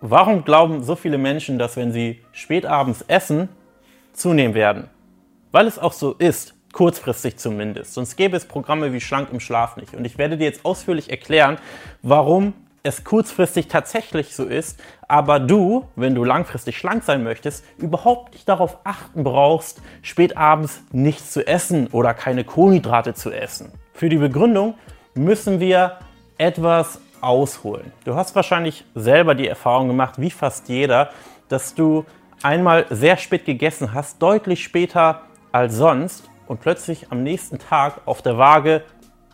Warum glauben so viele Menschen, dass wenn sie spätabends essen, zunehmen werden? Weil es auch so ist, kurzfristig zumindest. Sonst gäbe es Programme wie Schlank im Schlaf nicht. Und ich werde dir jetzt ausführlich erklären, warum es kurzfristig tatsächlich so ist, aber du, wenn du langfristig schlank sein möchtest, überhaupt nicht darauf achten brauchst, spätabends nichts zu essen oder keine Kohlenhydrate zu essen. Für die Begründung müssen wir etwas ausholen. Du hast wahrscheinlich selber die Erfahrung gemacht, wie fast jeder, dass du einmal sehr spät gegessen hast, deutlich später als sonst und plötzlich am nächsten Tag auf der Waage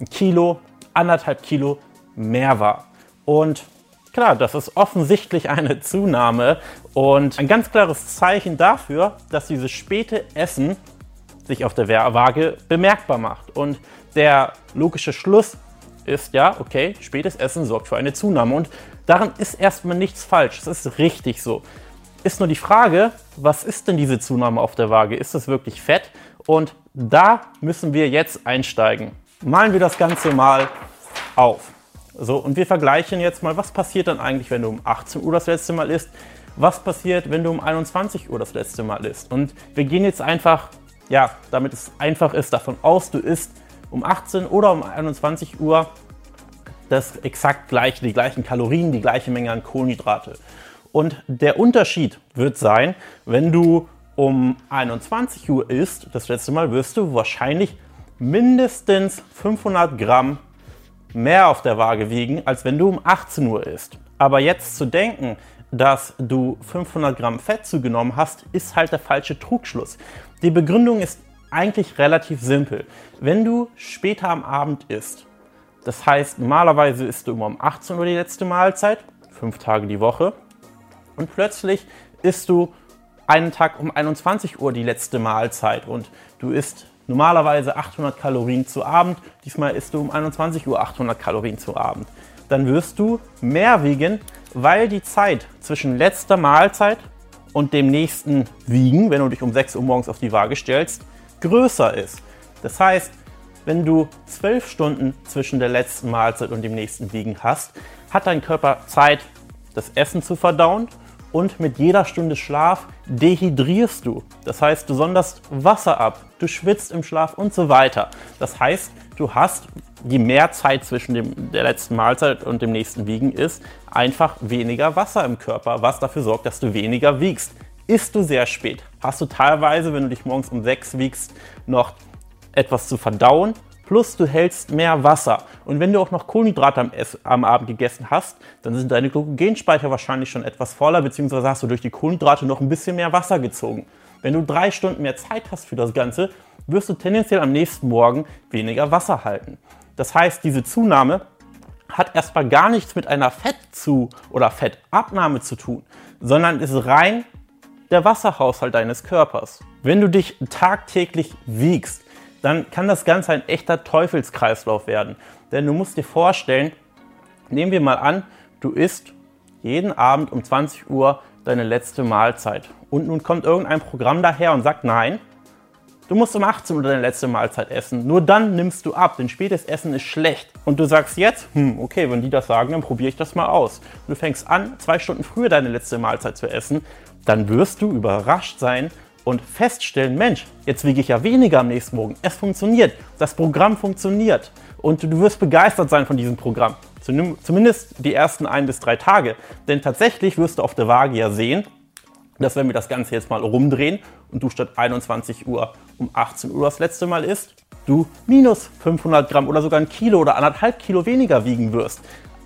ein Kilo, anderthalb Kilo mehr war. Und klar, das ist offensichtlich eine Zunahme und ein ganz klares Zeichen dafür, dass dieses späte Essen sich auf der Waage bemerkbar macht. Und der logische Schluss ist ja, okay, spätes Essen sorgt für eine Zunahme. Und daran ist erstmal nichts falsch. Es ist richtig so. Ist nur die Frage, was ist denn diese Zunahme auf der Waage? Ist es wirklich Fett? Und da müssen wir jetzt einsteigen. Malen wir das Ganze mal auf. So, und wir vergleichen jetzt mal, was passiert dann eigentlich, wenn du um 18 Uhr das letzte Mal isst? Was passiert, wenn du um 21 Uhr das letzte Mal isst? Und wir gehen jetzt einfach, ja, damit es einfach ist, davon aus, du isst um 18 oder um 21 Uhr das exakt gleiche, die gleichen Kalorien, die gleiche Menge an Kohlenhydrate. Und der Unterschied wird sein, wenn du um 21 Uhr isst, das letzte Mal wirst du wahrscheinlich mindestens 500 Gramm mehr auf der Waage wiegen, als wenn du um 18 Uhr isst. Aber jetzt zu denken, dass du 500 Gramm Fett zugenommen hast, ist halt der falsche Trugschluss. Die Begründung ist eigentlich relativ simpel. Wenn du später am Abend isst, das heißt normalerweise isst du immer um 18 Uhr die letzte Mahlzeit, fünf Tage die Woche, und plötzlich isst du einen Tag um 21 Uhr die letzte Mahlzeit und du isst normalerweise 800 Kalorien zu Abend, diesmal isst du um 21 Uhr 800 Kalorien zu Abend. Dann wirst du mehr wiegen, weil die Zeit zwischen letzter Mahlzeit und dem nächsten Wiegen, wenn du dich um 6 Uhr morgens auf die Waage stellst, größer ist. Das heißt, wenn du 12 Stunden zwischen der letzten Mahlzeit und dem nächsten Wiegen hast, hat dein Körper Zeit, das Essen zu verdauen und mit jeder Stunde Schlaf dehydrierst du. Das heißt, du sonderst Wasser ab, du schwitzt im Schlaf und so weiter. Das heißt, du hast, je mehr Zeit zwischen dem, der letzten Mahlzeit und dem nächsten Wiegen ist, einfach weniger Wasser im Körper, was dafür sorgt, dass du weniger wiegst. Isst du sehr spät, hast du teilweise, wenn du dich morgens um 6 wiegst, noch etwas zu verdauen, plus du hältst mehr Wasser. Und wenn du auch noch Kohlenhydrate am, am, Abend gegessen hast, dann sind deine Glykogenspeicher wahrscheinlich schon etwas voller, beziehungsweise hast du durch die Kohlenhydrate noch ein bisschen mehr Wasser gezogen. Wenn du drei Stunden mehr Zeit hast für das Ganze, wirst du tendenziell am nächsten Morgen weniger Wasser halten. Das heißt, diese Zunahme hat erstmal gar nichts mit einer Fettzu- oder Fettabnahme zu tun, sondern ist rein der Wasserhaushalt deines Körpers. Wenn du dich tagtäglich wiegst, dann kann das Ganze ein echter Teufelskreislauf werden. Denn du musst dir vorstellen, nehmen wir mal an, du isst jeden Abend um 20 Uhr deine letzte Mahlzeit. Und nun kommt irgendein Programm daher und sagt, nein, du musst um 18 Uhr deine letzte Mahlzeit essen. Nur dann nimmst du ab, denn spätes Essen ist schlecht. Und du sagst jetzt, hm, okay, wenn die das sagen, dann probiere ich das mal aus. Und du fängst an, zwei Stunden früher deine letzte Mahlzeit zu essen, dann wirst du überrascht sein und feststellen, Mensch, jetzt wiege ich ja weniger am nächsten Morgen. Es funktioniert. Das Programm funktioniert. Und du wirst begeistert sein von diesem Programm. Zumindest die ersten ein bis drei Tage. Denn tatsächlich wirst du auf der Waage ja sehen, dass wenn wir das Ganze jetzt mal rumdrehen und du statt 21 Uhr um 18 Uhr das letzte Mal isst, du minus 500 Gramm oder sogar ein Kilo oder anderthalb Kilo weniger wiegen wirst.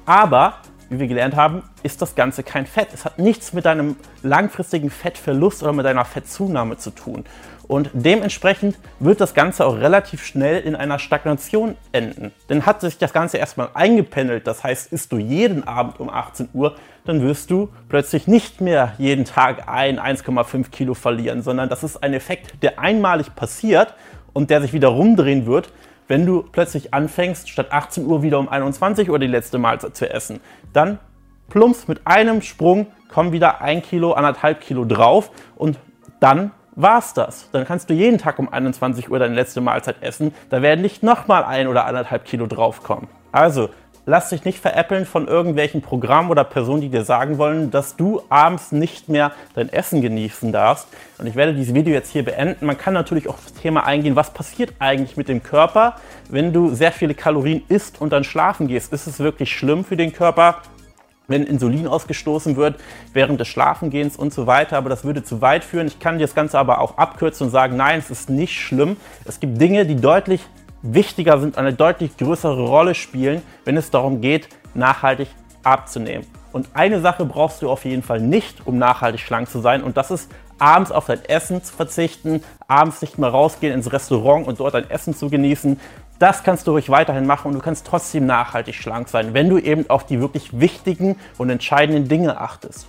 Aber wie wir gelernt haben, ist das Ganze kein Fett. Es hat nichts mit deinem langfristigen Fettverlust oder mit deiner Fettzunahme zu tun. Und dementsprechend wird das Ganze auch relativ schnell in einer Stagnation enden. Denn hat sich das Ganze erstmal eingependelt, das heißt, isst du jeden Abend um 18 Uhr, dann wirst du plötzlich nicht mehr jeden Tag ein 1,5 Kilo verlieren, sondern das ist ein Effekt, der einmalig passiert und der sich wieder rumdrehen wird, wenn du plötzlich anfängst, statt 18 Uhr wieder um 21 Uhr die letzte Mahlzeit zu essen, dann plumps mit einem Sprung kommen wieder ein Kilo, anderthalb Kilo drauf und dann war's das. Dann kannst du jeden Tag um 21 Uhr deine letzte Mahlzeit essen. Da werden nicht nochmal ein oder anderthalb Kilo draufkommen. Also lass dich nicht veräppeln von irgendwelchen Programmen oder Personen, die dir sagen wollen, dass du abends nicht mehr dein Essen genießen darfst. Und ich werde dieses Video jetzt hier beenden. Man kann natürlich auch das Thema eingehen, was passiert eigentlich mit dem Körper, wenn du sehr viele Kalorien isst und dann schlafen gehst. Ist es wirklich schlimm für den Körper? wenn Insulin ausgestoßen wird während des Schlafengehens und so weiter. Aber das würde zu weit führen. Ich kann dir das Ganze aber auch abkürzen und sagen, nein, es ist nicht schlimm. Es gibt Dinge, die deutlich wichtiger sind, eine deutlich größere Rolle spielen, wenn es darum geht, nachhaltig abzunehmen. Und eine Sache brauchst du auf jeden Fall nicht, um nachhaltig schlank zu sein, und das ist abends auf dein Essen zu verzichten, abends nicht mehr rausgehen ins Restaurant und dort dein Essen zu genießen. Das kannst du ruhig weiterhin machen und du kannst trotzdem nachhaltig schlank sein, wenn du eben auf die wirklich wichtigen und entscheidenden Dinge achtest.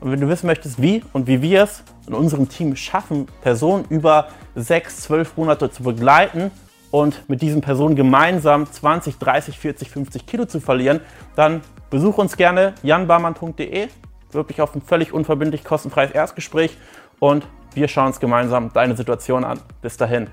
Und wenn du wissen möchtest, wie und wie wir es in unserem Team schaffen, Personen über sechs, zwölf Monate zu begleiten und mit diesen Personen gemeinsam 20, 30, 40, 50 Kilo zu verlieren, dann besuch uns gerne janbarmann.de, wirklich auf ein völlig unverbindlich kostenfreies Erstgespräch und wir schauen uns gemeinsam deine Situation an. Bis dahin.